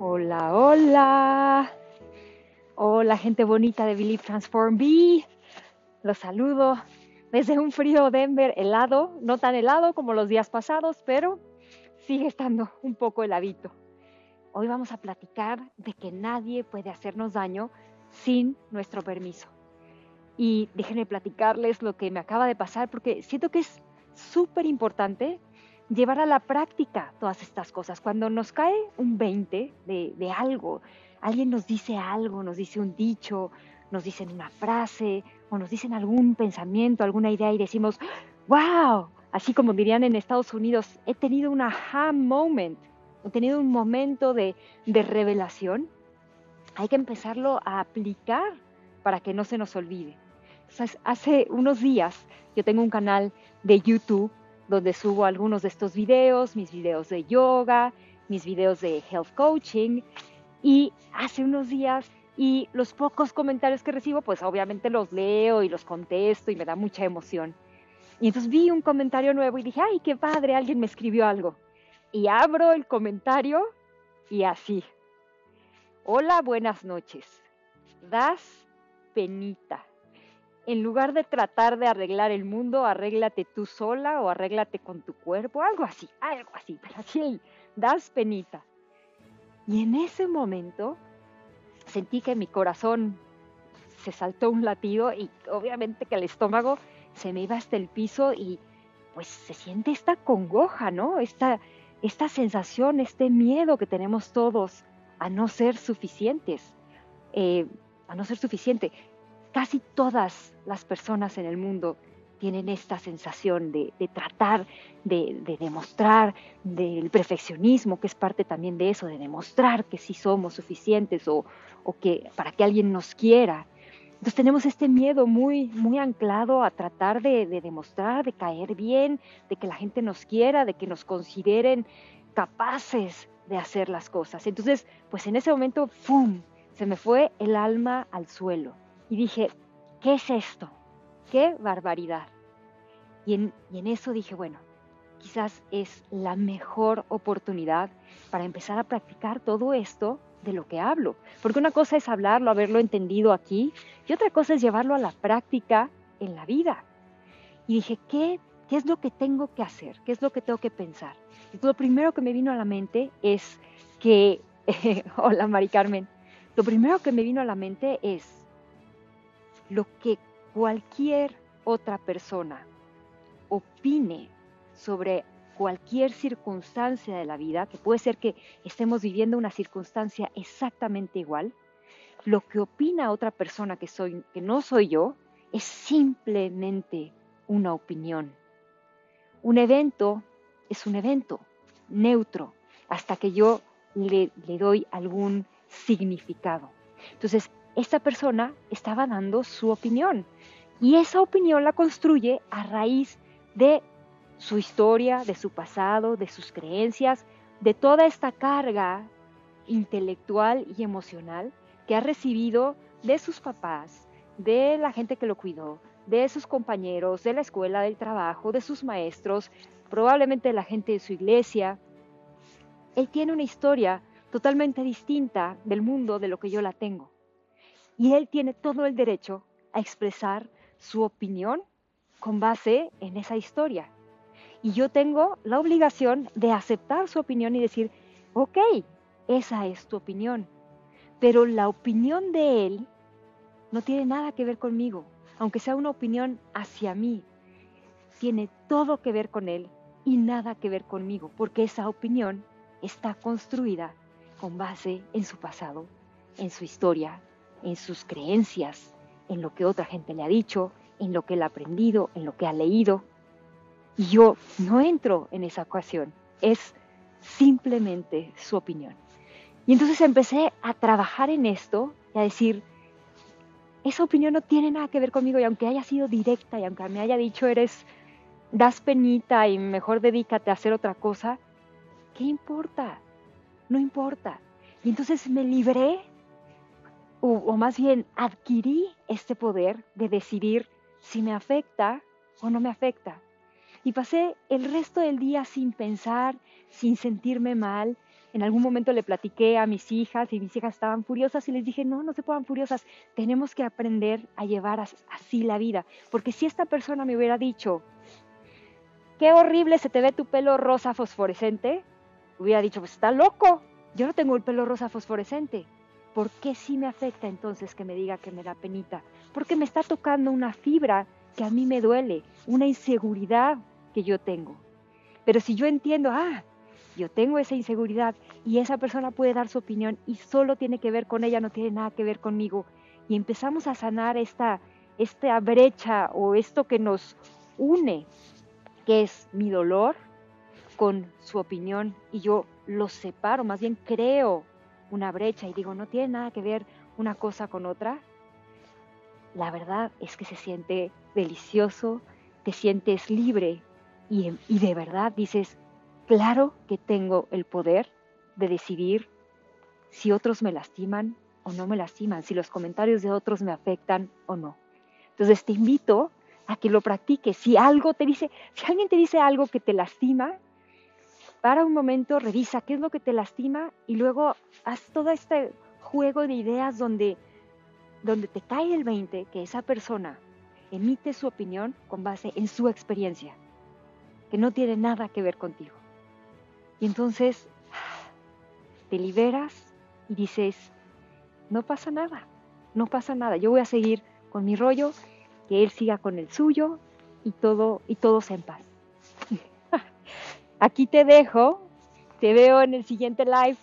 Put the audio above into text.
Hola, hola. Hola, gente bonita de Believe Transform B. Los saludo desde un frío Denver helado, no tan helado como los días pasados, pero sigue estando un poco heladito. Hoy vamos a platicar de que nadie puede hacernos daño sin nuestro permiso. Y déjenme platicarles lo que me acaba de pasar porque siento que es súper importante llevar a la práctica todas estas cosas. Cuando nos cae un 20 de, de, algo, alguien nos dice algo, nos dice un dicho, nos dicen una frase o nos dicen algún pensamiento, alguna idea y decimos, wow, así como dirían en Estados Unidos, he tenido un aha moment, he tenido un momento de, de revelación. Hay que empezarlo a aplicar para que no se nos olvide. hace unos días yo tengo un canal de YouTube donde subo algunos de estos videos, mis videos de yoga, mis videos de health coaching. Y hace unos días, y los pocos comentarios que recibo, pues obviamente los leo y los contesto y me da mucha emoción. Y entonces vi un comentario nuevo y dije, ay, qué padre, alguien me escribió algo. Y abro el comentario y así. Hola, buenas noches. Das penita en lugar de tratar de arreglar el mundo, arréglate tú sola o arréglate con tu cuerpo, algo así, algo así, pero así das penita. Y en ese momento sentí que mi corazón se saltó un latido y obviamente que el estómago se me iba hasta el piso y pues se siente esta congoja, ¿no? Esta, esta sensación, este miedo que tenemos todos a no ser suficientes, eh, a no ser suficiente casi todas las personas en el mundo tienen esta sensación de, tratar de, demostrar del perfeccionismo, que es parte también de eso, de demostrar que sí somos suficientes o, que para que alguien nos quiera. Entonces tenemos este miedo muy, muy anclado a tratar de, demostrar, de caer bien, de que la gente nos quiera, de que nos consideren capaces de hacer las cosas. Entonces, pues en ese momento, ¡fum! Se me fue el alma al suelo y dije, ¿qué es esto? ¡Qué barbaridad! Y en, y en eso dije, bueno, quizás es la mejor oportunidad para empezar a practicar todo esto de lo que hablo. Porque una cosa es hablarlo, haberlo entendido aquí, y otra cosa es llevarlo a la práctica en la vida. Y dije, ¿qué, qué es lo que tengo que hacer? ¿Qué es lo que tengo que pensar? Y lo primero que me vino a la mente es que, hola Mari Carmen, lo primero que me vino a la mente es, lo que cualquier otra persona opine sobre cualquier circunstancia de la vida, que puede ser que estemos viviendo una circunstancia exactamente igual, lo que opina otra persona que, soy, que no soy yo es simplemente una opinión. Un evento es un evento neutro hasta que yo le, le doy algún significado. Entonces, esta persona estaba dando su opinión y esa opinión la construye a raíz de su historia, de su pasado, de sus creencias, de toda esta carga intelectual y emocional que ha recibido de sus papás, de la gente que lo cuidó, de sus compañeros, de la escuela, del trabajo, de sus maestros, probablemente de la gente de su iglesia. Él tiene una historia totalmente distinta del mundo de lo que yo la tengo y él tiene todo el derecho a expresar su opinión con base en esa historia. Y yo tengo la obligación de aceptar su opinión y decir, ok, esa es tu opinión, pero la opinión de él no tiene nada que ver conmigo, aunque sea una opinión hacia mí, tiene todo que ver con él y nada que ver conmigo, porque esa opinión está construida con base en su pasado, en su historia, en sus creencias, en lo que otra gente le ha dicho, en lo que él ha aprendido, en lo que ha leído. Y yo no entro en esa ocasión, es simplemente su opinión. Y entonces empecé a trabajar en esto y a decir, esa opinión no tiene nada que ver conmigo y aunque haya sido directa y aunque me haya dicho eres, das penita y mejor dedícate a hacer otra cosa, ¿qué importa? No importa. Y entonces me libré o, más bien adquirí este poder de decidir si me afecta o no me afecta. Y pasé el resto del día sin pensar, sin sentirme mal, En algún momento le platiqué a mis hijas y mis hijas estaban furiosas y les dije, no, no se pongan furiosas, tenemos que aprender a llevar así la vida. Porque si esta persona me hubiera dicho, qué horrible se te ve tu pelo rosa fosforescente, hubiera dicho, pues está loco, yo no tengo el pelo rosa fosforescente. ¿Por qué sí me afecta entonces que me diga que me da penita? Porque me está tocando una fibra que a mí me duele, una inseguridad que yo tengo. Pero si yo entiendo, ah, yo tengo esa inseguridad y esa persona puede dar su opinión y solo tiene que ver con ella, no tiene nada que ver conmigo. Y empezamos a sanar esta, esta brecha o esto que nos une, que es mi dolor con su opinión y yo lo separo, más bien creo una brecha y digo, no tiene nada que ver una cosa con otra. La verdad es que se siente delicioso, te sientes libre y, y de verdad dices, Claro que tengo el poder de decidir si otros me lastiman o no me lastiman, si los comentarios de otros me afectan o no. Entonces te invito a que lo practiques. Si algo te dice, si alguien te dice algo que te lastima, para un momento, revisa qué es lo que te lastima y luego haz todo este juego de ideas donde, donde te cae el 20 que esa persona emite su opinión con base en su experiencia, que no tiene nada que ver contigo. Y entonces te liberas y dices, no pasa nada, no pasa nada, yo voy a seguir con mi rollo, que él siga con el suyo y todo y todos en paz. Aquí te dejo, te veo en el siguiente live.